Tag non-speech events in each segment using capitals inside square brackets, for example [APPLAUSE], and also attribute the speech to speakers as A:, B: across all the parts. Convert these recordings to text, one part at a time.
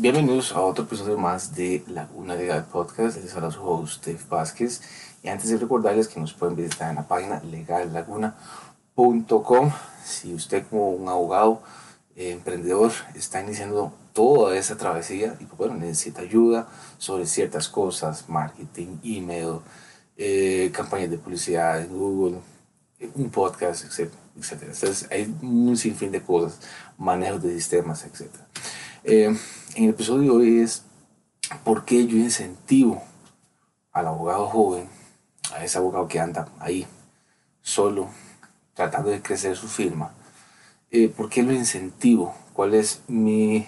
A: Bienvenidos a otro episodio más de Laguna Legal Podcast. Les habla su host, Steve Vázquez. Y antes de recordarles que nos pueden visitar en la página legallaguna.com. Si usted como un abogado eh, emprendedor está iniciando toda esa travesía y pues, bueno, necesita ayuda sobre ciertas cosas, marketing, email, eh, campañas de publicidad en Google, un podcast, etcétera, etcétera. Entonces hay un sinfín de cosas, manejo de sistemas, etcétera. Eh, en el episodio de hoy es por qué yo incentivo al abogado joven, a ese abogado que anda ahí solo, tratando de crecer su firma, eh, ¿por qué lo incentivo? ¿Cuál es mi,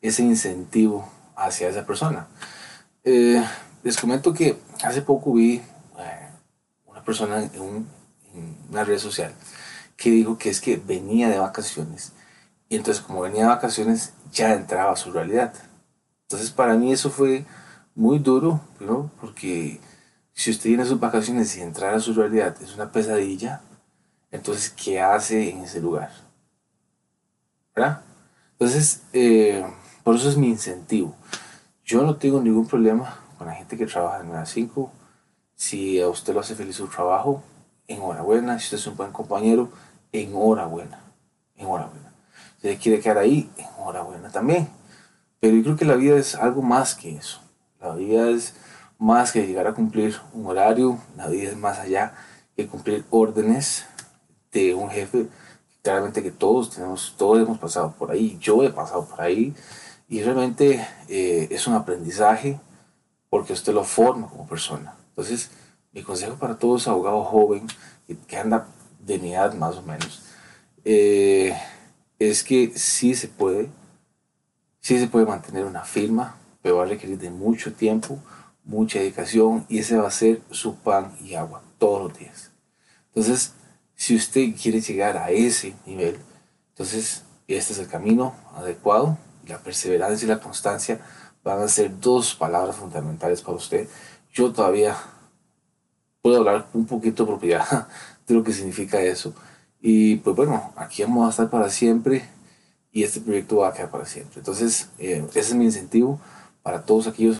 A: ese incentivo hacia esa persona? Eh, les comento que hace poco vi eh, una persona en, en una red social que dijo que es que venía de vacaciones y entonces como venía de vacaciones ya entraba a su realidad. Entonces para mí eso fue muy duro, ¿no? porque si usted tiene sus vacaciones y entrar a su realidad es una pesadilla, entonces ¿qué hace en ese lugar? ¿Verdad? Entonces, eh, por eso es mi incentivo. Yo no tengo ningún problema con la gente que trabaja en 9 a 5. Si a usted lo hace feliz su trabajo, enhorabuena. Si usted es un buen compañero, enhorabuena. Enhorabuena usted quiere quedar ahí, enhorabuena también. Pero yo creo que la vida es algo más que eso. La vida es más que llegar a cumplir un horario, la vida es más allá que cumplir órdenes de un jefe. Claramente que todos tenemos, todos hemos pasado por ahí, yo he pasado por ahí, y realmente eh, es un aprendizaje porque usted lo forma como persona. Entonces, mi consejo para todos abogados joven que, anda de mi edad más o menos, eh, es que sí se puede, sí se puede mantener una firma, pero va a requerir de mucho tiempo, mucha dedicación y ese va a ser su pan y agua todos los días. Entonces, si usted quiere llegar a ese nivel, entonces este es el camino adecuado. La perseverancia y la constancia van a ser dos palabras fundamentales para usted. Yo todavía puedo hablar un poquito de propiedad [LAUGHS] de lo que significa eso y pues bueno, aquí vamos a estar para siempre y este proyecto va a quedar para siempre. Entonces, eh, ese es mi incentivo para todos aquellos